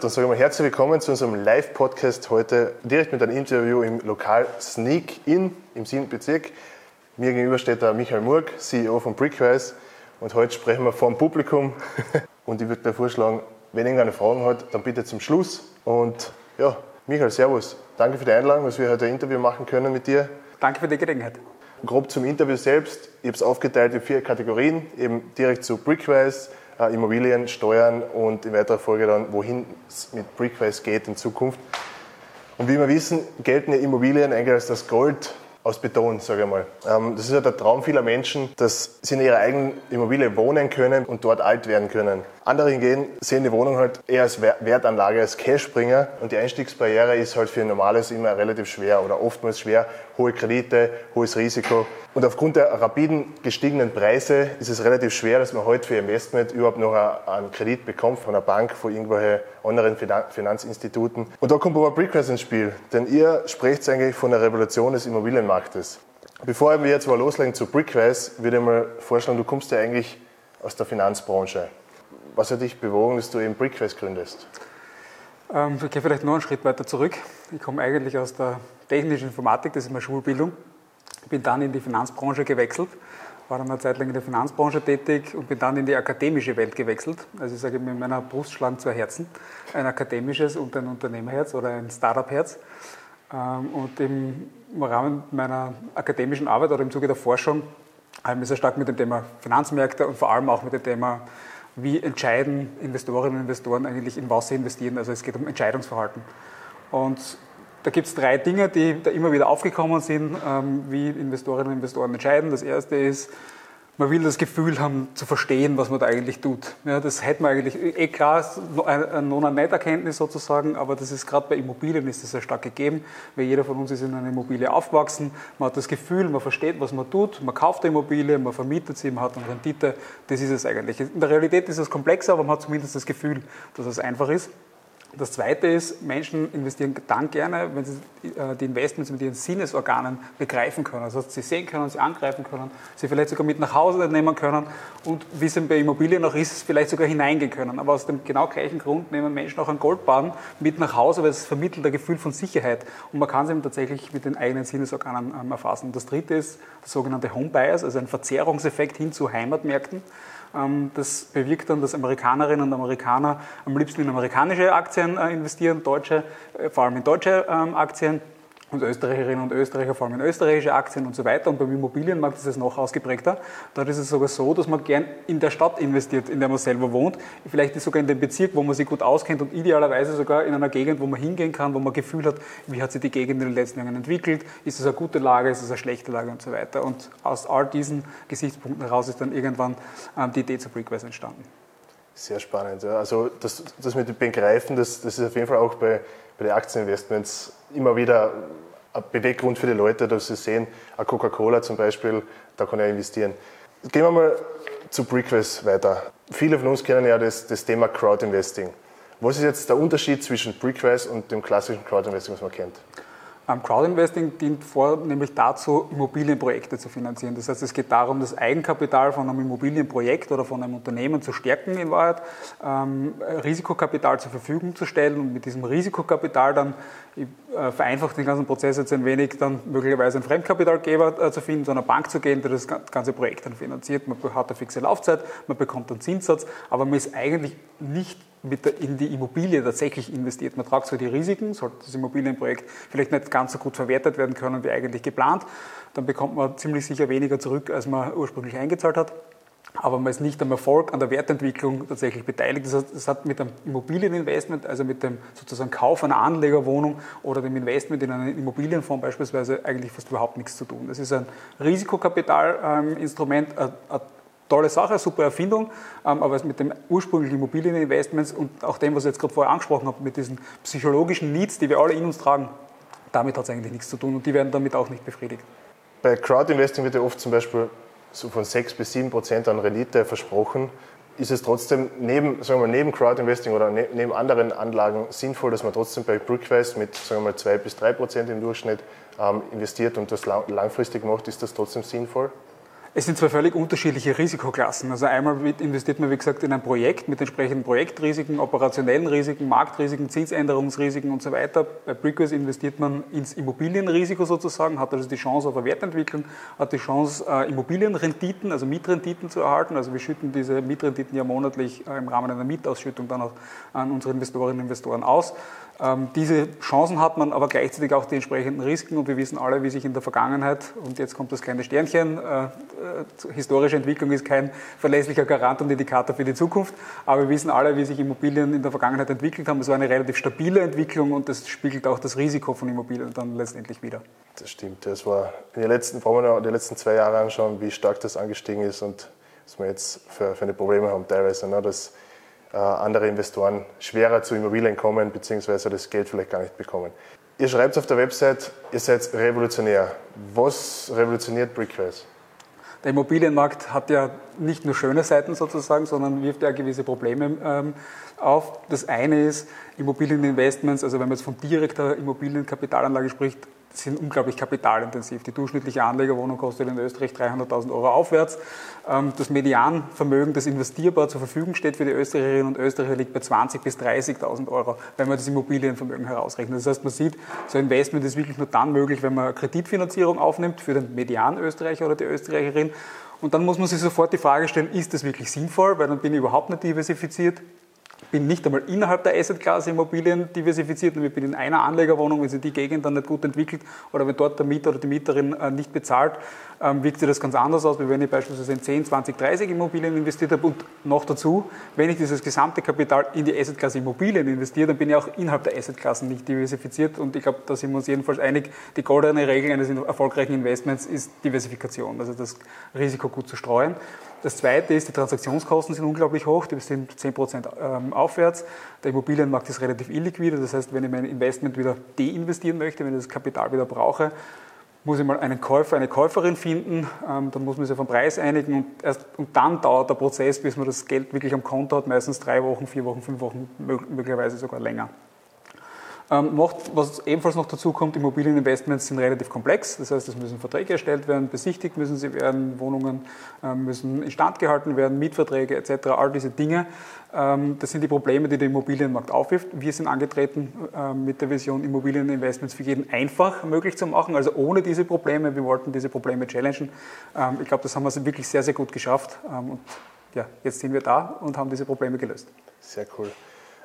Dann sage ich mal herzlich willkommen zu unserem Live-Podcast heute direkt mit einem Interview im Lokal Sneak In im 7. Bezirk. Mir gegenüber steht der Michael Murg, CEO von Brickwise. Und heute sprechen wir vor dem Publikum. Und ich würde dir vorschlagen, wenn irgendeine Fragen hat, dann bitte zum Schluss. Und ja, Michael, Servus. Danke für die Einladung, dass wir heute ein Interview machen können mit dir. Danke für die Gelegenheit. Grob zum Interview selbst. Ich habe es aufgeteilt in vier Kategorien, eben direkt zu Brickwise, äh, Immobilien, Steuern und in weiterer Folge dann, wohin es mit Brickwise geht in Zukunft. Und wie wir wissen, gelten ja Immobilien eigentlich als das Gold aus Beton, sage ich mal. Ähm, das ist ja der Traum vieler Menschen, dass sie in ihrer eigenen Immobilie wohnen können und dort alt werden können. Andere hingegen sehen die Wohnung halt eher als Wertanlage, als Cashbringer und die Einstiegsbarriere ist halt für ein normales immer relativ schwer oder oftmals schwer. Hohe Kredite, hohes Risiko. Und aufgrund der rapiden gestiegenen Preise ist es relativ schwer, dass man heute für Investment überhaupt noch einen Kredit bekommt von einer Bank, von irgendwelchen anderen Finanzinstituten. Und da kommt aber Brickwise ins Spiel, denn ihr sprecht eigentlich von der Revolution des Immobilienmarktes. Bevor wir jetzt mal loslegen zu Brickwise, würde ich mal vorschlagen, du kommst ja eigentlich aus der Finanzbranche. Was hat dich bewogen, dass du eben Brickwise gründest? Ähm, ich gehe vielleicht noch einen Schritt weiter zurück. Ich komme eigentlich aus der technischen Informatik, das ist meine Schulbildung. Bin dann in die Finanzbranche gewechselt, war dann eine Zeit lang in der Finanzbranche tätig und bin dann in die akademische Welt gewechselt. Also ich sage, mit meiner Brust schlagen zwei Herzen, ein akademisches und ein Unternehmerherz oder ein Startup-Herz. Ähm, und im Rahmen meiner akademischen Arbeit oder im Zuge der Forschung habe ich mich sehr stark mit dem Thema Finanzmärkte und vor allem auch mit dem Thema wie entscheiden Investorinnen und Investoren eigentlich, in was sie investieren. Also es geht um Entscheidungsverhalten. Und da gibt es drei Dinge, die da immer wieder aufgekommen sind, ähm, wie Investorinnen und Investoren entscheiden. Das erste ist, man will das Gefühl haben, zu verstehen, was man da eigentlich tut. Ja, das hätte man eigentlich, eh klar, eine Non-Net-Erkenntnis sozusagen, aber das ist gerade bei Immobilien ist das sehr stark gegeben, weil jeder von uns ist in einer Immobilie aufgewachsen, man hat das Gefühl, man versteht, was man tut, man kauft eine Immobilie, man vermietet sie, man hat eine Rendite, das ist es eigentlich. In der Realität ist es komplexer, aber man hat zumindest das Gefühl, dass es einfach ist. Das Zweite ist, Menschen investieren dann gerne, wenn sie äh, die Investments mit ihren Sinnesorganen begreifen können. Also sie sehen können, sie angreifen können, sie vielleicht sogar mit nach Hause nehmen können und wie es bei Immobilien noch ist, vielleicht sogar hineingehen können. Aber aus dem genau gleichen Grund nehmen Menschen auch einen Goldbahn mit nach Hause, weil es vermittelt ein Gefühl von Sicherheit und man kann es eben tatsächlich mit den eigenen Sinnesorganen ähm, erfassen. Das Dritte ist der sogenannte Home Bias, also ein Verzerrungseffekt hin zu Heimatmärkten. Ähm, das bewirkt dann, dass Amerikanerinnen und Amerikaner am liebsten in amerikanische Aktien äh, investieren, deutsche, äh, vor allem in deutsche ähm, Aktien und Österreicherinnen und Österreicher vor allem in österreichische Aktien und so weiter. Und beim Immobilienmarkt ist es noch ausgeprägter. Dort ist es sogar so, dass man gern in der Stadt investiert, in der man selber wohnt. Vielleicht sogar in dem Bezirk, wo man sich gut auskennt und idealerweise sogar in einer Gegend, wo man hingehen kann, wo man Gefühl hat, wie hat sich die Gegend in den letzten Jahren entwickelt, ist es eine gute Lage, ist es eine schlechte Lage und so weiter. Und aus all diesen Gesichtspunkten heraus ist dann irgendwann ähm, die Idee zu Brickwise entstanden. Sehr spannend. Ja. Also das, das mit dem Begreifen, das, das ist auf jeden Fall auch bei, bei den Aktieninvestments immer wieder ein Beweggrund für die Leute, dass sie sehen, eine Coca-Cola zum Beispiel, da kann ich investieren. Gehen wir mal zu Brickwise weiter. Viele von uns kennen ja das, das Thema Crowdinvesting. Was ist jetzt der Unterschied zwischen Brickwise und dem klassischen Crowdinvesting, was man kennt? Crowdinvesting dient vornehmlich dazu, Immobilienprojekte zu finanzieren. Das heißt, es geht darum, das Eigenkapital von einem Immobilienprojekt oder von einem Unternehmen zu stärken in Wahrheit, ähm, Risikokapital zur Verfügung zu stellen und mit diesem Risikokapital dann, ich äh, vereinfacht den ganzen Prozess jetzt ein wenig, dann möglicherweise einen Fremdkapitalgeber äh, zu finden, zu einer Bank zu gehen, der das ganze Projekt dann finanziert. Man hat eine fixe Laufzeit, man bekommt einen Zinssatz, aber man ist eigentlich nicht der, in die Immobilie tatsächlich investiert. Man tragt zwar die Risiken, sollte das Immobilienprojekt vielleicht nicht ganz so gut verwertet werden können wie eigentlich geplant, dann bekommt man ziemlich sicher weniger zurück, als man ursprünglich eingezahlt hat. Aber man ist nicht am Erfolg, an der Wertentwicklung tatsächlich beteiligt. Das heißt, es hat mit einem Immobilieninvestment, also mit dem sozusagen Kauf einer Anlegerwohnung oder dem Investment in einen Immobilienfonds beispielsweise eigentlich fast überhaupt nichts zu tun. Das ist ein Risikokapitalinstrument, ein tolle Sache, super Erfindung, ähm, aber mit dem ursprünglichen Immobilieninvestments und auch dem, was ich jetzt gerade vorher angesprochen habe, mit diesen psychologischen Needs, die wir alle in uns tragen, damit hat es eigentlich nichts zu tun und die werden damit auch nicht befriedigt. Bei Crowdinvesting wird ja oft zum Beispiel so von 6 bis 7 Prozent an Rendite versprochen. Ist es trotzdem neben, sagen wir, neben Crowdinvesting oder ne, neben anderen Anlagen sinnvoll, dass man trotzdem bei Brickwise mit sagen wir mal, 2 bis 3 Prozent im Durchschnitt ähm, investiert und das langfristig macht? Ist das trotzdem sinnvoll? Es sind zwei völlig unterschiedliche Risikoklassen. Also einmal investiert man, wie gesagt, in ein Projekt mit entsprechenden Projektrisiken, operationellen Risiken, Marktrisiken, Zinsänderungsrisiken und so weiter. Bei Brickways investiert man ins Immobilienrisiko sozusagen, hat also die Chance auf eine Wertentwicklung, hat die Chance, äh, Immobilienrenditen, also Mietrenditen zu erhalten. Also wir schütten diese Mietrenditen ja monatlich äh, im Rahmen einer Mietausschüttung dann auch an unsere Investorinnen und Investoren aus. Ähm, diese Chancen hat man, aber gleichzeitig auch die entsprechenden Risiken und wir wissen alle, wie sich in der Vergangenheit, und jetzt kommt das kleine Sternchen, äh, äh, historische Entwicklung ist kein verlässlicher Garant und Indikator für die Zukunft, aber wir wissen alle, wie sich Immobilien in der Vergangenheit entwickelt haben. Es war eine relativ stabile Entwicklung und das spiegelt auch das Risiko von Immobilien dann letztendlich wieder. Das stimmt, das war in den letzten, vor allem in den letzten zwei Jahren anschauen, wie stark das angestiegen ist und was wir jetzt für, für eine Probleme haben teilweise. Ne? Das, andere Investoren schwerer zu Immobilien kommen, beziehungsweise das Geld vielleicht gar nicht bekommen. Ihr schreibt auf der Website, ihr seid revolutionär. Was revolutioniert Brickways? Der Immobilienmarkt hat ja nicht nur schöne Seiten sozusagen, sondern wirft ja gewisse Probleme ähm, auf. Das eine ist Immobilieninvestments, also wenn man jetzt von direkter Immobilienkapitalanlage spricht, sind unglaublich kapitalintensiv. Die durchschnittliche Anlegerwohnung kostet in Österreich 300.000 Euro aufwärts. Ähm, das Medianvermögen, das investierbar zur Verfügung steht für die Österreicherinnen und Österreicher, liegt bei 20.000 bis 30.000 Euro, wenn man das Immobilienvermögen herausrechnet. Das heißt, man sieht, so ein Investment ist wirklich nur dann möglich, wenn man Kreditfinanzierung aufnimmt für den Median-Österreicher oder die Österreicherin. Und dann muss man sich sofort die Frage stellen, ist das wirklich sinnvoll, weil dann bin ich überhaupt nicht diversifiziert bin nicht einmal innerhalb der Assetklasse Immobilien diversifiziert, nämlich bin in einer Anlegerwohnung, wenn sich die Gegend dann nicht gut entwickelt oder wenn dort der Mieter oder die Mieterin äh, nicht bezahlt, ähm, wirkt sich das ganz anders aus, wie wenn ich beispielsweise in 10, 20, 30 Immobilien investiert habe und noch dazu, wenn ich dieses gesamte Kapital in die Assetklasse Immobilien investiere, dann bin ich auch innerhalb der Assetklassen nicht diversifiziert. Und ich glaube, da sind wir uns jedenfalls einig, die goldene Regel eines erfolgreichen Investments ist Diversifikation, also das Risiko gut zu streuen. Das zweite ist, die Transaktionskosten sind unglaublich hoch, die sind 10% ähm, aufwärts. Der Immobilienmarkt ist relativ illiquide, das heißt, wenn ich mein Investment wieder deinvestieren möchte, wenn ich das Kapital wieder brauche, muss ich mal einen Käufer, eine Käuferin finden, ähm, dann muss man sich auf den Preis einigen und, erst, und dann dauert der Prozess, bis man das Geld wirklich am Konto hat, meistens drei Wochen, vier Wochen, fünf Wochen, möglicherweise sogar länger. Ähm, noch, was ebenfalls noch dazu kommt, Immobilieninvestments sind relativ komplex. Das heißt, es müssen Verträge erstellt werden, besichtigt müssen sie werden, Wohnungen ähm, müssen instand gehalten werden, Mietverträge etc., all diese Dinge. Ähm, das sind die Probleme, die der Immobilienmarkt aufwirft. Wir sind angetreten ähm, mit der Vision, Immobilieninvestments für jeden einfach möglich zu machen, also ohne diese Probleme. Wir wollten diese Probleme challengen. Ähm, ich glaube, das haben wir wirklich sehr, sehr gut geschafft. Ähm, und ja, jetzt sind wir da und haben diese Probleme gelöst. Sehr cool.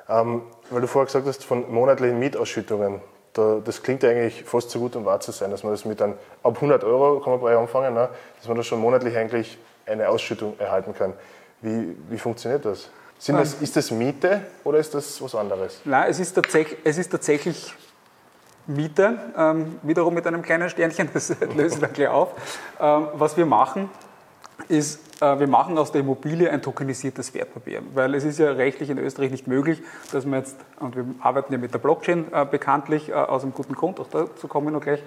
Ähm, weil du vorher gesagt hast, von monatlichen Mietausschüttungen. Da, das klingt eigentlich fast so gut, um wahr zu sein, dass man das mit dann ab 100 Euro kann man bei anfangen, ne, dass man da schon monatlich eigentlich eine Ausschüttung erhalten kann. Wie, wie funktioniert das? das? Ist das Miete oder ist das was anderes? Nein, es ist, tatsächlich, es ist tatsächlich Miete, ähm, wiederum mit einem kleinen Sternchen, das löse ich dann gleich auf. Ähm, was wir machen, ist, äh, wir machen aus der Immobilie ein tokenisiertes Wertpapier, weil es ist ja rechtlich in Österreich nicht möglich, dass man jetzt, und wir arbeiten ja mit der Blockchain äh, bekanntlich, äh, aus einem guten Grund, auch dazu kommen wir noch gleich,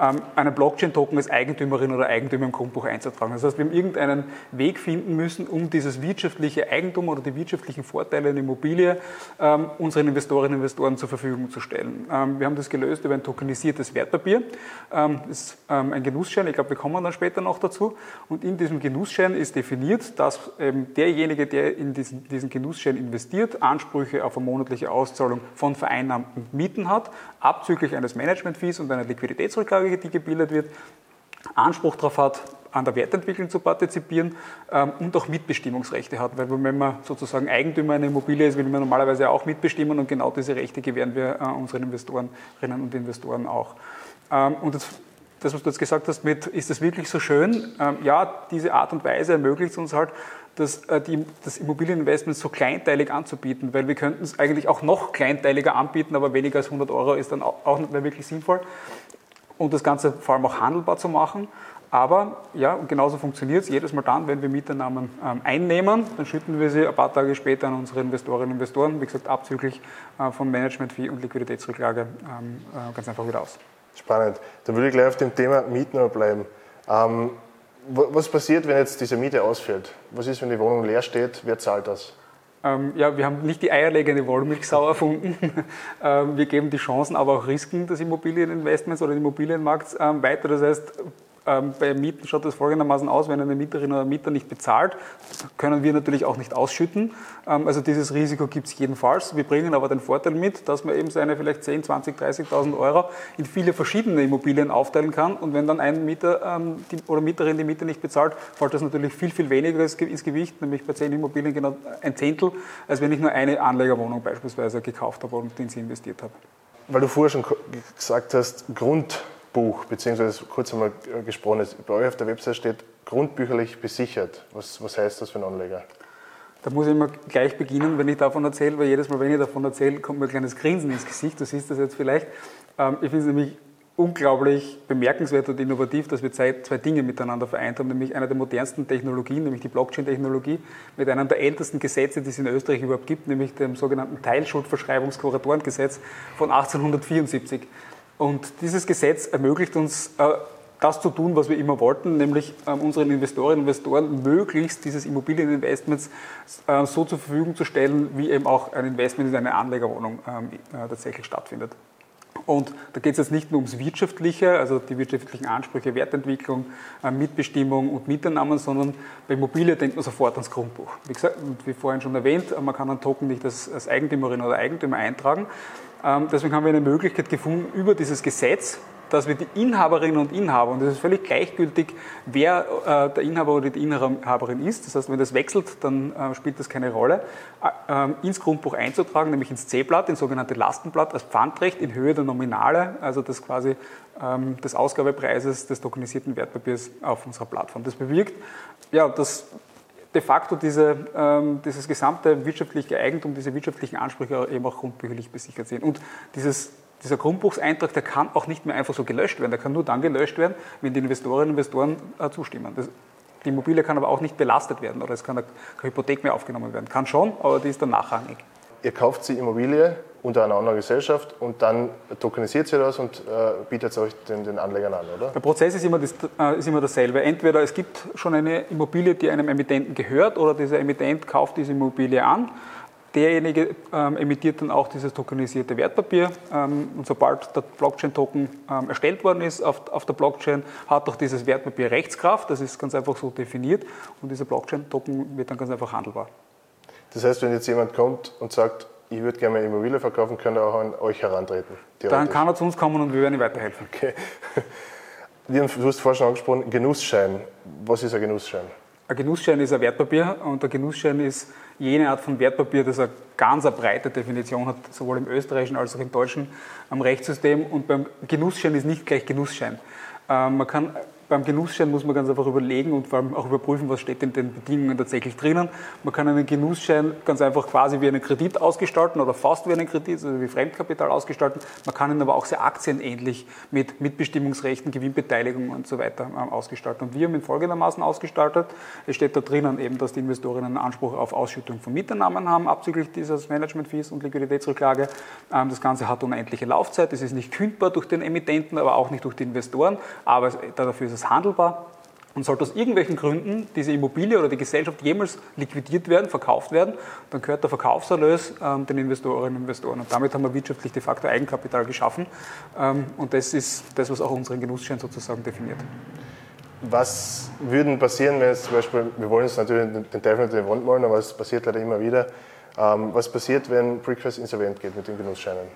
einen Blockchain-Token als Eigentümerin oder Eigentümer im Grundbuch einzutragen. Das heißt, wir haben irgendeinen Weg finden müssen, um dieses wirtschaftliche Eigentum oder die wirtschaftlichen Vorteile in Immobilie ähm, unseren Investorinnen und Investoren zur Verfügung zu stellen. Ähm, wir haben das gelöst über ein tokenisiertes Wertpapier. Das ist ein Genussschein, ich glaube, wir kommen dann später noch dazu. Und in diesem Genussschein ist definiert, dass derjenige, der in diesen, diesen Genussschein investiert, Ansprüche auf eine monatliche Auszahlung von vereinnahmten Mieten hat, abzüglich eines Management-Fees und einer Liquiditätsrücklage die gebildet wird, Anspruch darauf hat, an der Wertentwicklung zu partizipieren ähm, und auch Mitbestimmungsrechte hat. Weil wenn man sozusagen Eigentümer einer Immobilie ist, will man normalerweise auch mitbestimmen und genau diese Rechte gewähren wir äh, unseren Investorinnen und Investoren auch. Ähm, und das, das, was du jetzt gesagt hast mit, ist das wirklich so schön? Ähm, ja, diese Art und Weise ermöglicht es uns halt, das, äh, die, das Immobilieninvestment so kleinteilig anzubieten, weil wir könnten es eigentlich auch noch kleinteiliger anbieten, aber weniger als 100 Euro ist dann auch nicht mehr wirklich sinnvoll und das Ganze vor allem auch handelbar zu machen. Aber ja, und genauso funktioniert es. Jedes Mal dann, wenn wir Mieternamen ähm, einnehmen, dann schütten wir sie ein paar Tage später an unsere Investorinnen und Investoren, wie gesagt, abzüglich äh, von Management-Fee und Liquiditätsrücklage ähm, äh, ganz einfach wieder aus. Spannend. Dann würde ich gleich auf dem Thema Mieten bleiben. Ähm, was passiert, wenn jetzt diese Miete ausfällt? Was ist, wenn die Wohnung leer steht? Wer zahlt das? Ähm, ja, wir haben nicht die eierlegende Wollmilchsau erfunden. ähm, wir geben die Chancen, aber auch Risiken des Immobilieninvestments oder des Immobilienmarkts ähm, weiter. Das heißt, Ähm, bei Mieten schaut das folgendermaßen aus, wenn eine Mieterin oder Mieter nicht bezahlt, können wir natürlich auch nicht ausschütten. Ähm, also dieses Risiko gibt es jedenfalls. Wir bringen aber den Vorteil mit, dass man eben seine vielleicht 10, 20, 30.000 Euro in viele verschiedene Immobilien aufteilen kann. Und wenn dann ein Mieter ähm, die, oder Mieterin die Miete nicht bezahlt, fällt das natürlich viel, viel weniger ins Gewicht, nämlich bei 10 Immobilien genau ein Zehntel, als wenn ich nur eine Anlegerwohnung beispielsweise gekauft habe und in sie investiert habe. Weil du vorher schon gesagt hast, Grundbuch, beziehungsweise kurz einmal gesprochen ist, bei euch auf der Website steht grundbücherlich besichert. Was, was heißt das für einen Anleger? Da muss ich immer gleich beginnen, wenn ich davon erzähle, weil jedes Mal, wenn ich davon erzähle, kommt mir ein kleines Grinsen ins Gesicht. Du siehst das jetzt vielleicht. Ähm, ich finde es nämlich unglaublich bemerkenswert und innovativ, dass wir zwei, Dinge miteinander vereint haben, nämlich eine der modernsten Technologien, nämlich die Blockchain-Technologie, mit einem der ältesten Gesetze, die es in Österreich überhaupt gibt, nämlich dem sogenannten Teilschuldverschreibungskuratorengesetz von 1874. Und dieses Gesetz ermöglicht uns, äh, das zu tun, was wir immer wollten, nämlich ähm, unseren Investorinnen und Investoren möglichst dieses Immobilieninvestments äh, so zur Verfügung zu stellen, wie eben auch ein Investment in eine Anlegerwohnung ähm, äh, tatsächlich stattfindet. Und da geht es jetzt nicht nur ums Wirtschaftliche, also die wirtschaftlichen Ansprüche, Wertentwicklung, äh, Mitbestimmung und Mieternamen, sondern bei Immobilie denkt man sofort ans Grundbuch. Wie gesagt, wie vorhin schon erwähnt, äh, man kann einen Token nicht als, als Eigentümerin oder Eigentümer eintragen. Ähm, deswegen haben wir eine Möglichkeit gefunden, über dieses Gesetz dass wir die Inhaberinnen und Inhaber, und es ist völlig gleichgültig, wer äh, der Inhaber oder die Inhaberin ist, das heißt, wenn das wechselt, dann äh, spielt das keine Rolle, äh, ähm, ins Grundbuch einzutragen, nämlich ins C-Blatt, ins sogenannte Lastenblatt, als Pfandrecht in Höhe der Nominale, also das quasi ähm, des Ausgabepreises des tokenisierten Wertpapiers auf unserer Plattform. Das bewirkt, ja, dass de facto diese, ähm, dieses gesamte wirtschaftliche Eigentum, diese wirtschaftlichen Ansprüche eben auch grundbücherlich besichert sind. Und dieses dieser Grundbuchseintrag, der kann auch nicht mehr einfach so gelöscht werden. Der kann nur dann gelöscht werden, wenn die Investorinnen und Investoren äh, zustimmen. Das, die Immobilie kann aber auch nicht belastet werden oder es kann keine Hypothek mehr aufgenommen werden. Kann schon, aber die ist dann nachrangig. Ihr kauft die Immobilie unter einer anderen Gesellschaft und dann tokenisiert sie das und äh, bietet es euch den, den, Anlegern an, oder? Der Prozess ist immer, das, äh, ist immer dasselbe. Entweder es gibt schon eine Immobilie, die einem Emittenten gehört oder dieser Emittent kauft diese Immobilie an Derjenige ähm, emittiert dann auch dieses tokenisierte Wertpapier. Ähm, und sobald der Blockchain-Token ähm, erstellt worden ist auf, auf, der Blockchain, hat auch dieses Wertpapier Rechtskraft. Das ist ganz einfach so definiert. Und dieser Blockchain-Token wird dann ganz einfach handelbar. Das heißt, wenn jetzt jemand kommt und sagt, ich würde gerne eine Immobilie verkaufen, kann er auch an euch herantreten? Dann kann er zu uns kommen und wir werden ihm weiterhelfen. Okay. Du hast vorhin schon angesprochen, Genussschein. Was ist ein Genussschein? Ein Genussschein ist ein Wertpapier und der Genussschein ist jene Art von Wertpapier, das eine ganz breite Definition hat, sowohl im österreichischen als auch im deutschen Rechtssystem. Und beim Genussschein ist nicht gleich Genussschein. Ähm, man kann beim Genussschein muss man ganz einfach überlegen und vor allem auch überprüfen, was steht in den Bedingungen tatsächlich drinnen. Man kann einen Genussschein ganz einfach quasi wie einen Kredit ausgestalten oder fast wie einen Kredit, also wie Fremdkapital ausgestalten. Man kann ihn aber auch sehr aktienähnlich mit Mitbestimmungsrechten, Gewinnbeteiligung und so weiter ähm, ausgestalten. Und wir haben ihn folgendermaßen ausgestaltet. Es steht da drinnen eben, dass die Investorinnen einen Anspruch auf Ausschüttung von Mieternamen haben, abzüglich dieses Management-Fees und Liquiditätsrücklage. Ähm, das Ganze hat unendliche Laufzeit. Es ist nicht kündbar durch den Emittenten, aber auch nicht durch die Investoren. Aber dafür ist es es handelbar und sollte aus irgendwelchen Gründen diese Immobilie oder die Gesellschaft jemals liquidiert werden, verkauft werden, dann gehört der Verkaufserlös ähm, den Investorinnen und Investoren. Und damit haben wir wirtschaftlich de facto Eigenkapital geschaffen. Ähm, und das ist das, was auch unseren Genussschein sozusagen definiert. Was würde passieren, wenn jetzt zum Beispiel, wir wollen uns natürlich den Teufel die Wand malen, aber es passiert leider immer wieder. Ähm, was passiert, wenn Brickfast insolvent geht mit den Genussscheinen?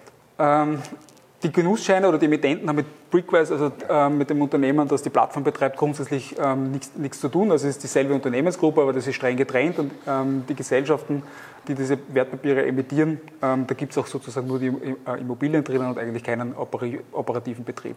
Die Genussscheine oder die Emittenten haben mit Brickwise, also äh, mit dem Unternehmen, das die Plattform betreibt, grundsätzlich ähm, nichts, zu tun. Also es ist dieselbe Unternehmensgruppe, aber das ist streng getrennt und ähm, die Gesellschaften, die diese Wertpapiere emittieren, ähm, da gibt es auch sozusagen nur die äh, Immobilien drinnen und eigentlich keinen operativen Betrieb.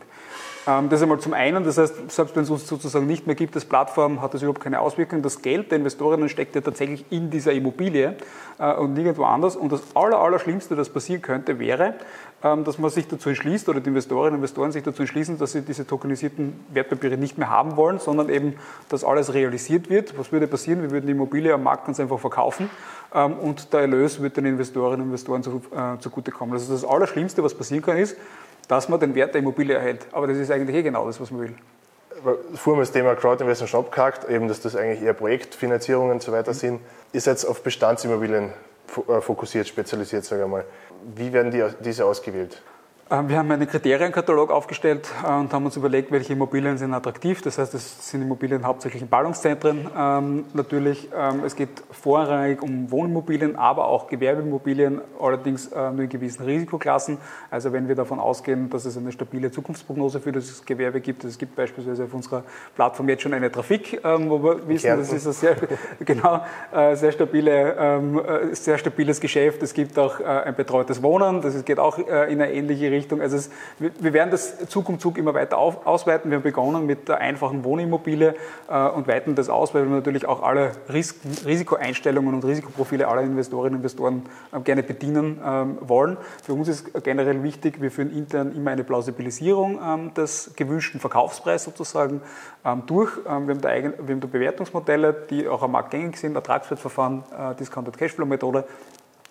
Ähm, das einmal zum einen, das heißt, selbst wenn es uns sozusagen nicht mehr gibt als Plattform, hat das überhaupt keine Auswirkung. Das Geld der Investorinnen steckt ja tatsächlich in dieser Immobilie äh, und nirgendwo anders. Und das Allerschlimmste, das passieren könnte, wäre, dass man sich dazu entschließt oder die Investorinnen und Investoren sich dazu entschließen, dass sie diese tokenisierten Wertpapiere nicht mehr haben wollen, sondern eben, dass alles realisiert wird. Was würde passieren? Wir würden die Immobilie am Markt ganz einfach verkaufen ähm, und der Erlös wird den Investorinnen und Investoren äh, zugutekommen. Also das Allerschlimmste, was passieren kann, ist, dass man den Wert der Immobilie erhält. Aber das ist eigentlich eh genau das, was man will. Vorher das Thema Crowdinvestment schon abgehakt, eben, dass das eigentlich eher Projektfinanzierungen und so weiter mhm. sind. Ist jetzt auf Bestandsimmobilien fokussiert, spezialisiert, sage ich mal. Wie werden die, diese ausgewählt? Ähm, wir haben einen Kriterienkatalog aufgestellt äh, und haben uns überlegt, welche Immobilien sind attraktiv. Das heißt, es sind Immobilien hauptsächlich in Ballungszentren ähm, natürlich. Ähm, es geht vorrangig um Wohnimmobilien, aber auch Gewerbeimmobilien, allerdings äh, nur in gewissen Risikoklassen. Also wenn wir davon ausgehen, dass es eine stabile Zukunftsprognose für das Gewerbe gibt. Es gibt beispielsweise auf unserer Plattform jetzt schon eine Trafik, wo wir wissen, das ist ein sehr, genau, äh, sehr, stabile, sehr stabiles Geschäft. Es gibt auch ein betreutes Wohnen, das geht auch in eine ähnliche Richtung. Richtung. Also es, wir werden das Zug um Zug immer weiter auf, ausweiten. Wir haben begonnen mit der einfachen Wohnimmobilie äh, und weiten das aus, weil wir natürlich auch alle Ris Risikoeinstellungen und Risikoprofile aller Investorinnen und Investoren äh, gerne bedienen ähm, wollen. Für uns ist generell wichtig, wir führen intern immer eine Plausibilisierung ähm, des gewünschten Verkaufspreises sozusagen ähm, durch. Ähm, wir haben, da eigen, wir haben da Bewertungsmodelle, die auch am Markt gängig sind, Ertragswertverfahren, äh, Discounted Cashflow Methode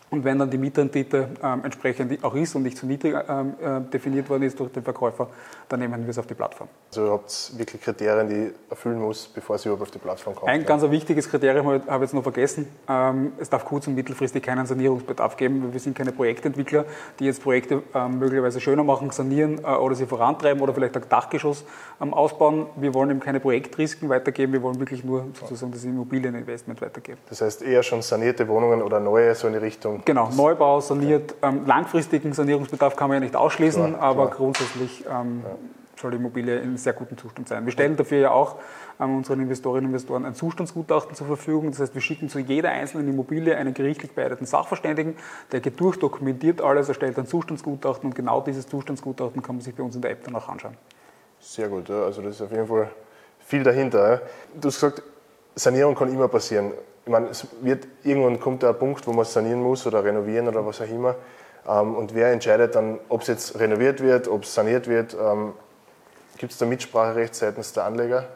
und wenn dann die Mietrendite ähm, entsprechend auch ist und nicht zu niedrig ähm, äh, definiert worden ist durch den Verkäufer, dann nehmen wir es auf die Plattform. Also ihr habt wirklich Kriterien, die erfüllen muss, bevor sie überhaupt auf die Plattform kommt. Ein ja. ganz wichtiges Kriterium habe ich jetzt noch vergessen. Ähm, es darf kurz- und mittelfristig keinen Sanierungsbedarf geben. Wir sind keine Projektentwickler, die jetzt Projekte ähm, möglicherweise schöner machen, sanieren äh, oder sie vorantreiben oder vielleicht ein Dachgeschoss ähm, ausbauen. Wir wollen eben keine Projektrisken weitergeben, wir wollen wirklich nur sozusagen das Immobilieninvestment weitergeben. Das heißt eher schon sanierte Wohnungen oder neue, so in die Richtung Genau, Neubau, saniert. Ähm, langfristigen Sanierungsbedarf kann man ja nicht ausschließen, klar, aber klar. grundsätzlich ähm, ja. soll die Immobilie in sehr gutem Zustand sein. Wir stellen dafür ja auch ähm, unseren Investorinnen und Investoren ein Zustandsgutachten zur Verfügung. Das heißt, wir schicken zu jeder einzelnen Immobilie einen gerichtlich beeideten Sachverständigen, der geht durch, dokumentiert alles, erstellt ein Zustandsgutachten und genau dieses Zustandsgutachten kann man sich bei uns in der App dann auch anschauen. Sehr gut, also das ist auf jeden Fall viel dahinter. Du hast gesagt, Sanierung kann immer passieren ich meine, es wird, irgendwann kommt der Punkt, wo man sanieren muss oder renovieren oder was auch immer. Ähm, und wer entscheidet dann, ob es jetzt renoviert wird, ob es saniert wird? Ähm, Gibt es da Mitspracherecht seitens der Anleger?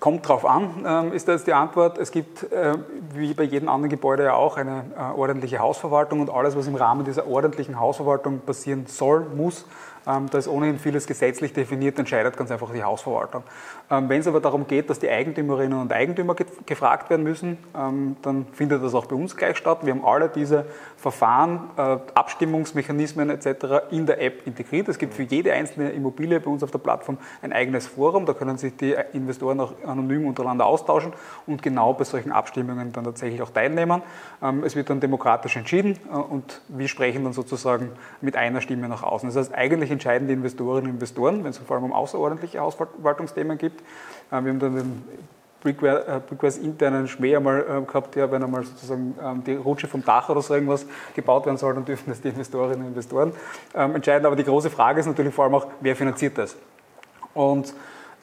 Kommt drauf an, ähm, ist da jetzt die Antwort. Es gibt, äh, wie bei jedem anderen Gebäude ja auch, eine äh, ordentliche Hausverwaltung und alles, was im Rahmen dieser ordentlichen Hausverwaltung passieren soll, muss, ähm, da ist ohnehin vieles gesetzlich definiert, entscheidet ganz einfach die Hausverwaltung. Ähm, wenn es aber darum geht, dass die Eigentümerinnen und Eigentümer gefragt werden müssen, ähm, dann findet das auch bei uns gleich statt. Wir haben alle diese Verfahren, äh, Abstimmungsmechanismen etc. in der App integriert. Es gibt für jede einzelne Immobilie bei uns auf der Plattform ein eigenes Forum. Da können sich die Investoren auch anonym untereinander austauschen und genau bei solchen Abstimmungen dann tatsächlich auch teilnehmen. Es wird dann demokratisch entschieden äh, und wir sprechen dann sozusagen mit einer Stimme nach außen. Das heißt, eigentlich entscheiden die Investorinnen und Investoren, wenn es vor allem um außerordentliche Hausverwaltungsthemen gibt. Äh, wir haben dann den Brickwares äh, internen Schmäh einmal äh, gehabt, ja, wenn einmal sozusagen ähm, die Rutsche vom Dach oder so irgendwas gebaut werden soll, dann dürfen das die Investorinnen und Investoren ähm, entscheiden. Aber die große Frage ist natürlich vor allem auch, wer finanziert das? Und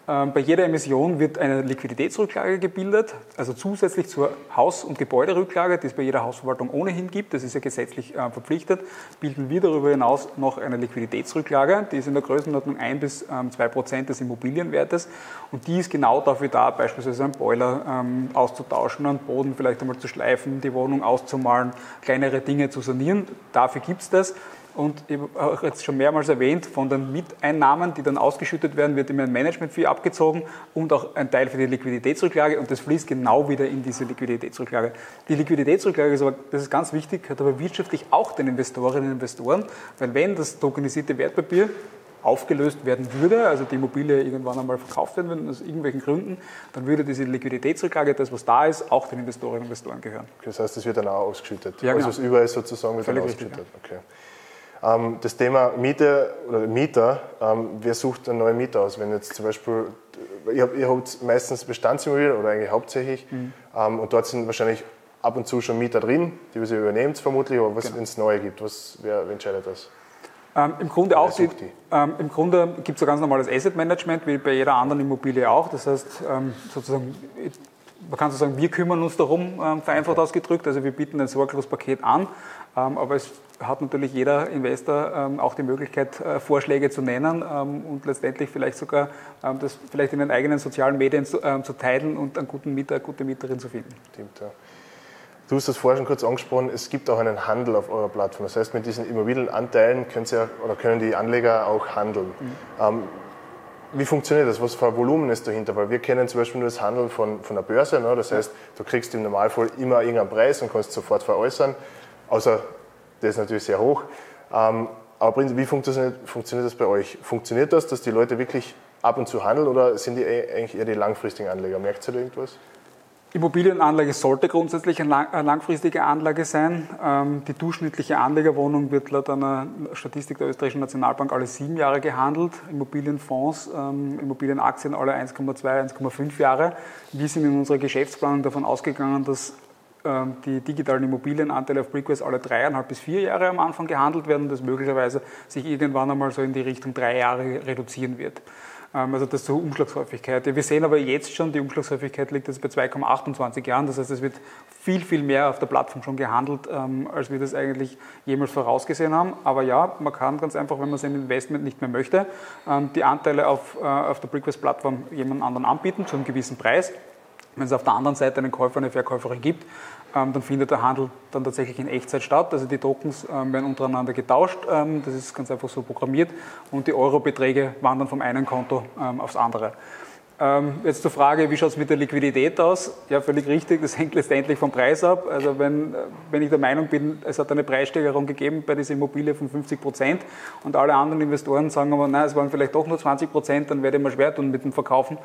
bei jeder Emission wird eine Liquiditätsrücklage gebildet, also zusätzlich zur Haus- und Gebäuderücklage, die es bei jeder Hausverwaltung ohnehin gibt, das ist ja gesetzlich äh, verpflichtet, bilden wir darüber hinaus noch eine Liquiditätsrücklage, die ist in der Größenordnung 1 bis 2 ähm, Prozent des Immobilienwertes und die ist genau dafür da, beispielsweise einen Boiler ähm, auszutauschen, einen Boden vielleicht einmal zu schleifen, die Wohnung auszumalen, kleinere Dinge zu sanieren. Dafür gibt es das. Und ich habe auch jetzt schon mehrmals erwähnt, von den Miteinnahmen, die dann ausgeschüttet werden, wird immer ein Management-Fee abgezogen und auch ein Teil für die Liquiditätsrücklage und das fließt genau wieder in diese Liquiditätsrücklage. Die Liquiditätsrücklage ist aber, das ist ganz wichtig, hat aber wirtschaftlich auch den Investorinnen und Investoren, weil wenn das tokenisierte Wertpapier aufgelöst werden würde, also die Immobilie irgendwann einmal verkauft werden würde, aus irgendwelchen Gründen, dann würde diese Liquiditätsrücklage, das was da ist, auch den Investorinnen und Investoren gehören. Das heißt, das wird dann auch ausgeschüttet. Ja, genau. Also was über ist sozusagen wird Völlig dann ausgeschüttet. Richtig, ja. okay. Ähm, das Thema Miete oder Mieter, ähm, wer sucht einen neuen Mieter aus? Wenn jetzt zum Beispiel, ihr habt, ihr habt meistens Bestandsimmobilien oder eigentlich hauptsächlich mhm. ähm, und dort sind wahrscheinlich ab und zu schon Mieter drin, die ihr übernehmt vermutlich, aber was, genau. wenn es neue gibt, was, wer, entscheidet das? Ähm, Im Grunde auch die, ähm, Im Grunde gibt es ein ganz normales Asset Management, wie bei jeder anderen Immobilie auch. Das heißt, ähm, sozusagen, man kann so sagen, wir kümmern uns darum, vereinfacht okay. ausgedrückt. Also wir bieten ein Sorglospaket an, aber es hat natürlich jeder Investor ähm, auch die Möglichkeit, äh, Vorschläge zu nennen ähm, und letztendlich vielleicht sogar ähm, das vielleicht in den eigenen sozialen Medien zu, ähm, teilen und einen guten Mieter, eine gute Mieterin zu finden. Stimmt, ja. Du hast das vorher schon kurz angesprochen, es gibt auch einen Handel auf eurer Plattform. Das heißt, mit diesen Immobilienanteilen können, Sie oder können die Anleger auch handeln. Mhm. Ähm, wie funktioniert das? Was für ein Volumen ist dahinter? Weil wir kennen zum Beispiel nur das Handeln von, von der Börse. Ne? Das heißt, du kriegst im Normalfall immer irgendeinen Preis und kannst sofort veräußern. Außer der ist natürlich sehr hoch. Ähm, Aber wie funktioniert, das bei euch? Funktioniert das, dass die Leute wirklich ab und zu handeln oder sind die eigentlich eher die langfristigen Anleger? Merkt ihr da irgendwas? Immobilienanlage sollte grundsätzlich eine langfristige Anlage sein. Ähm, die durchschnittliche Anlegerwohnung wird laut einer Statistik der Österreichischen Nationalbank alle sieben Jahre gehandelt. Immobilienfonds, ähm, Immobilienaktien alle 1,2, 1,5 Jahre. Wir sind in unserer Geschäftsplanung davon ausgegangen, dass die digitalen Immobilienanteile auf Brickwise alle dreieinhalb bis vier Jahre am Anfang gehandelt werden und das möglicherweise sich irgendwann einmal so in die Richtung drei Jahre reduzieren wird. Ähm, also das zur Umschlagshäufigkeit. Wir sehen aber jetzt schon, die Umschlagshäufigkeit liegt jetzt bei 2,28 Jahren. Das heißt, es wird viel, viel mehr auf der Plattform schon gehandelt, ähm, als wir das eigentlich jemals vorausgesehen haben. Aber ja, man kann ganz einfach, wenn man sein Investment nicht mehr möchte, ähm, die Anteile auf, äh, auf der Brickwest-Plattform jemand anderen anbieten zu einem gewissen Preis. Wenn es auf der anderen Seite einen Käufer, eine Verkäuferin gibt, ähm, dann findet der Handel dann tatsächlich in Echtzeit statt. Also die Tokens ähm, werden untereinander getauscht, ähm, das ist ganz einfach so programmiert und die Eurobeträge wandern vom einen Konto aufs andere. Ähm, jetzt zur Frage, wie schaut es mit der Liquidität aus? Ja, völlig richtig, das hängt letztendlich vom Preis ab. Also wenn, wenn ich der Meinung bin, es hat eine Preissteigerung gegeben bei dieser Immobilie von 50 Prozent und alle anderen Investoren sagen aber, nein, es waren vielleicht doch nur 20 Prozent, dann werde ich mir schwer tun mit dem Verkaufen.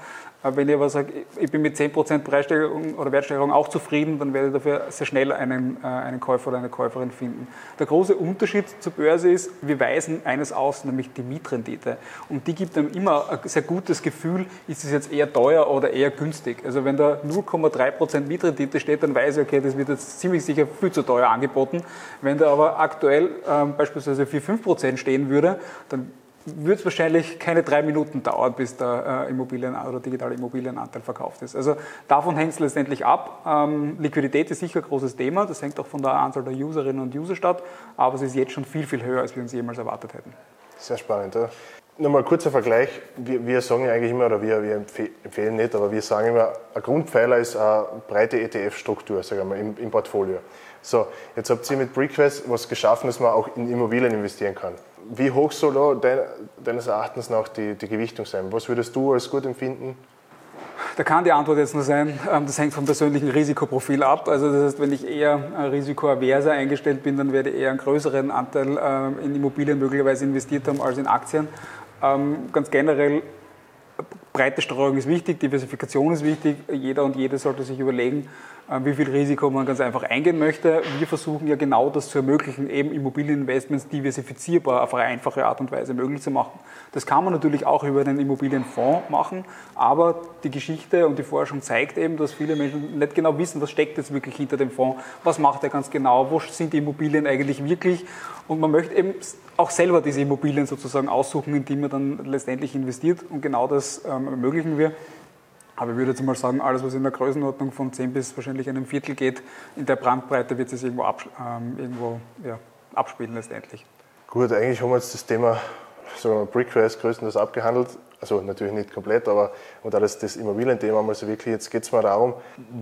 Aber wenn ich aber sage, ich bin mit 10 Prozent Preissteigerung oder Wertsteigerung auch zufrieden, dann werde ich dafür sehr schnell einen, äh, einen Käufer oder eine Käuferin finden. Der große Unterschied zur Börse ist, wir weisen eines aus, nämlich die Mietrendite. Und die gibt einem immer ein sehr gutes Gefühl, ist es jetzt jetzt eher teuer oder eher günstig. Also wenn da 0,3% Mietrendite steht, dann weiß ich, okay, das wird jetzt ziemlich sicher viel zu teuer angeboten. Wenn da aber aktuell ähm, beispielsweise 4-5% stehen würde, dann würde es wahrscheinlich keine drei Minuten dauern, bis der äh, Immobilien- oder digitale Immobilienanteil verkauft ist. Also davon hängt es letztendlich ab. Ähm, Liquidität ist sicher ein großes Thema, das hängt auch von der Anzahl der Userinnen und User statt, aber es ist jetzt schon viel, viel höher, als wir uns jemals erwartet hätten. Sehr spannend. Ja. Nochmal kurzer Vergleich. Wir, wir, sagen ja eigentlich immer, oder wir, wir, empfehlen nicht, aber wir sagen immer, ein Grundpfeiler ist eine breite ETF-Struktur, sagen wir mal, im, im, Portfolio. So, jetzt habt ihr mit Brickfest was geschaffen, dass man auch in Immobilien investieren kann. Wie hoch soll da dein, deines Erachtens nach die, die Gewichtung sein? Was würdest du als gut empfinden? Da kann die Antwort jetzt nur sein, ähm, das hängt vom persönlichen Risikoprofil ab. Also das heißt, wenn ich eher risikoaverser eingestellt bin, dann werde ich eher einen größeren Anteil ähm, in Immobilien möglicherweise investiert haben als in Aktien. Ähm, ganz generell, breite Streuung ist wichtig, Diversifikation ist wichtig. Jeder und jede sollte sich überlegen, wie viel Risiko man ganz einfach eingehen möchte. Wir versuchen ja genau das zu ermöglichen, eben Immobilieninvestments diversifizierbar auf eine einfache Art und Weise möglich zu machen. Das kann man natürlich auch über einen Immobilienfonds machen, aber die Geschichte und die Forschung zeigt eben, dass viele Menschen nicht genau wissen, was steckt jetzt wirklich hinter dem Fonds, was macht er ganz genau, wo sind die Immobilien eigentlich wirklich und man möchte eben auch selber diese Immobilien sozusagen aussuchen, in die man dann letztendlich investiert und genau das ähm, ermöglichen wir. Aber ich würde jetzt mal sagen, alles, was in der Größenordnung von 10 bis wahrscheinlich einem Viertel geht, in der Brandbreite wird es irgendwo, abs ähm, irgendwo ja, abspielen letztendlich. Gut, eigentlich haben wir jetzt das Thema sagen größtenteils abgehandelt. Also natürlich nicht komplett, aber und auch das, Immobilienthema mal so wirklich. Jetzt geht es mal darum,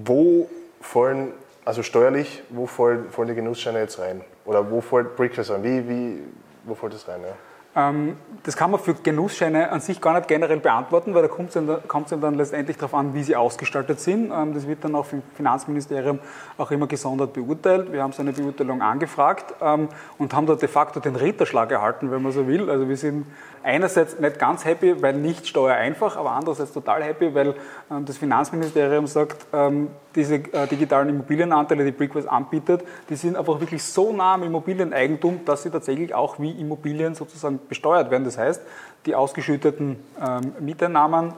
wo fallen, also steuerlich, wo fallen, fallen die Genussscheine jetzt rein? Oder wo fällt Brickwise an? Wie, wie, wo fällt das rein? Ja? Ähm, das kann man für Genussscheine an sich gar nicht generell beantworten, weil da kommt es dann, dann letztendlich darauf an, wie sie ausgestaltet sind. Ähm, das wird dann auch vom Finanzministerium auch immer gesondert beurteilt. Wir haben so eine Beurteilung angefragt ähm, und haben da de facto den Ritterschlag erhalten, wenn man so will. Also wir sind einerseits nicht ganz happy, weil nicht steuereinfach, aber andererseits total happy, weil das Finanzministerium sagt, diese äh, digitalen Immobilienanteile, die Brickwise anbietet, die sind einfach wirklich so nah am Immobilieneigentum, dass sie tatsächlich auch wie Immobilien sozusagen besteuert werden. Das heißt, die ausgeschütteten ähm, Mieteinnahmen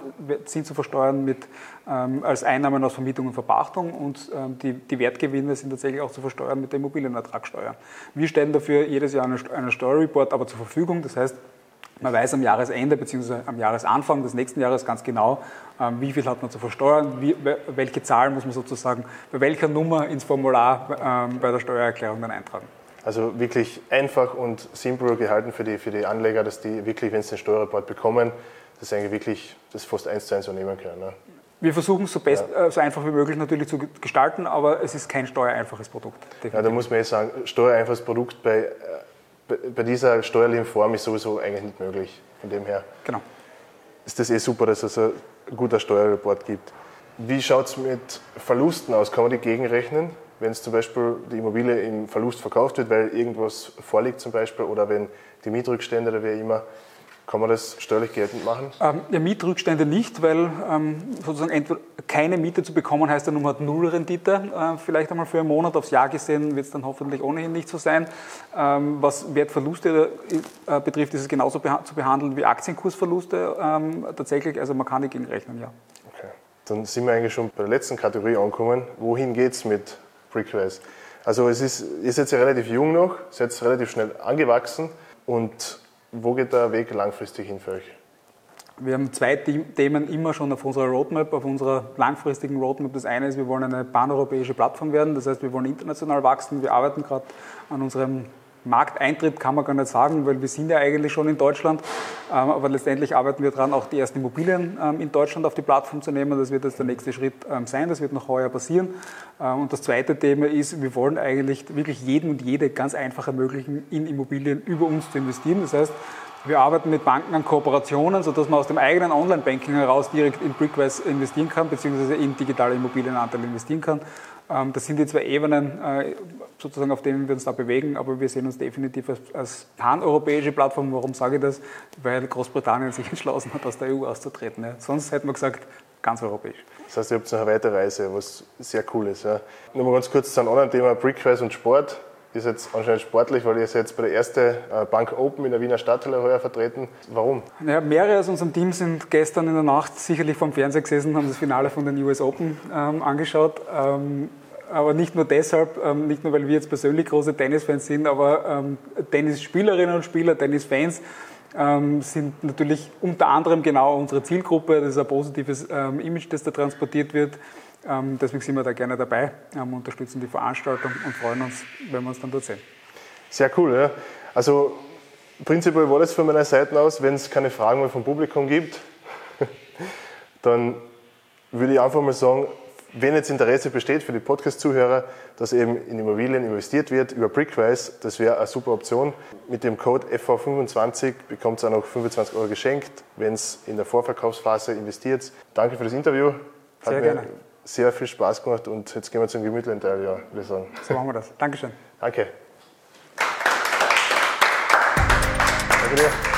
sind zu versteuern mit, ähm, als Einnahmen aus Vermietung und Verpachtung und ähm, die, die, Wertgewinne sind tatsächlich auch zu versteuern mit der Immobilienertragssteuer. Wir stellen dafür jedes Jahr einen, einen Steuerreport aber zur Verfügung. Das heißt, man weiß am Jahresende bzw. am Jahresanfang des nächsten Jahres ganz genau, ähm, wie viel hat man zu versteuern, wie, welche Zahl muss man sozusagen bei welcher Nummer ins Formular ähm, bei der Steuererklärung dann eintragen. Also wirklich einfach und simpel gehalten für die, für die Anleger, dass die wirklich, wenn sie den Steuerreport bekommen, das eigentlich wirklich das fast eins zu eins übernehmen können. Ne? Wir versuchen es so, best, ja. äh, so einfach wie möglich natürlich zu gestalten, aber es ist kein steuereinfaches Produkt. Definitiv. Ja, da muss man jetzt sagen, steuereinfaches Produkt bei, äh, bei dieser steuerlichen Form ist sowieso eigentlich nicht möglich. Von dem her genau. ist das eh super, dass es ein guter Steuerreport gibt. Wie schaut es mit Verlusten aus? Kann man die gegenrechnen? wenn es zum Beispiel die Immobilie im Verlust verkauft wird, weil irgendwas vorliegt zum Beispiel oder wenn die Mietrückstände oder wie immer kann man das steuerlich geltend machen? Ähm, ja, Mietrückstände nicht, weil ähm, sozusagen keine Miete zu bekommen heißt dann, hat null Rendite, äh, vielleicht einmal für einen Monat. Aufs Jahr gesehen wird es dann hoffentlich ohnehin nicht so sein. Ähm, was Wertverluste äh, betrifft, ist es genauso beha zu behandeln wie Aktienkursverluste ähm, tatsächlich. Also man kann dagegen rechnen, ja. Okay. Dann sind wir eigentlich schon bei der letzten Kategorie angekommen. Wohin geht es mit Brickwise? Also es ist, ihr seid ja relativ jung noch, seid relativ schnell angewachsen und wo geht der Weg langfristig hin für euch? Wir haben zwei Themen immer schon auf unserer Roadmap, auf unserer langfristigen Roadmap. Das eine ist, wir wollen eine paneuropäische Plattform werden, das heißt, wir wollen international wachsen. Wir arbeiten gerade an unserem Markteintritt kann man gar nicht sagen, weil wir sind ja eigentlich schon in Deutschland. Ähm, aber letztendlich arbeiten wir daran, auch die ersten Immobilien ähm, in Deutschland auf die Plattform zu nehmen. Das wird jetzt der nächste Schritt ähm, sein. Das wird noch heuer passieren. Und das zweite Thema ist, wir wollen eigentlich wirklich jedem und jede ganz einfach ermöglichen, in Immobilien über uns zu investieren. Das heißt, wir arbeiten mit Banken an Kooperationen, sodass man aus dem eigenen Online-Banking heraus direkt in Brickwise investieren kann, beziehungsweise in digitale Immobilienanteile investieren kann. Ähm, das sind die zwei Ebenen, äh, sozusagen, auf denen wir uns da bewegen, aber wir sehen uns definitiv als, als pan-europäische Plattform. Warum sage ich das? Weil Großbritannien sich entschlossen hat, aus der EU auszutreten. Sonst hätten wir gesagt, ganz europäisch. Das heißt, ihr habt noch eine weitere Reise, was sehr cool ist. Ja. Nur mal ganz kurz zu einem anderen Thema, Brickwise und Sport ist jetzt anscheinend sportlich, weil ihr seid jetzt bei der ersten äh, Bank Open in der Wiener Stadthalle heuer vertreten. Warum? Naja, mehrere aus unserem Team sind gestern in der Nacht sicherlich vom Fernseher gesessen und haben das Finale von den US Open ähm, angeschaut. Ähm, aber nicht nur deshalb, ähm, nicht nur weil wir jetzt persönlich große Tennisfans sind, aber ähm, Tennisspielerinnen und Spieler, Tennisfans ähm, sind natürlich unter anderem genau unsere Zielgruppe. Das ist ein positives ähm, Image, das da transportiert wird. Ähm, deswegen sind wir da gerne dabei, ähm, unterstützen die Veranstaltung und freuen uns, wenn wir uns dann dort sehen. Sehr cool, ja. Also prinzipiell war das von meiner Seite aus, wenn es keine Fragen mehr vom Publikum gibt, dann würde ich einfach mal sagen, wenn jetzt Interesse besteht für die Podcast-Zuhörer, dass eben in Immobilien investiert wird über Brickwise, das wäre eine super Option. Mit dem Code FV25 bekommt ihr auch noch 25 Euro geschenkt, wenn es in der Vorverkaufsphase investiert. Danke für das Interview. Hat Sehr gerne sehr viel Spaß gemacht und jetzt gehen wir zum gemütlichen Teil, ja, würde ich sagen. So machen wir das. Dankeschön. Danke. Danke dir.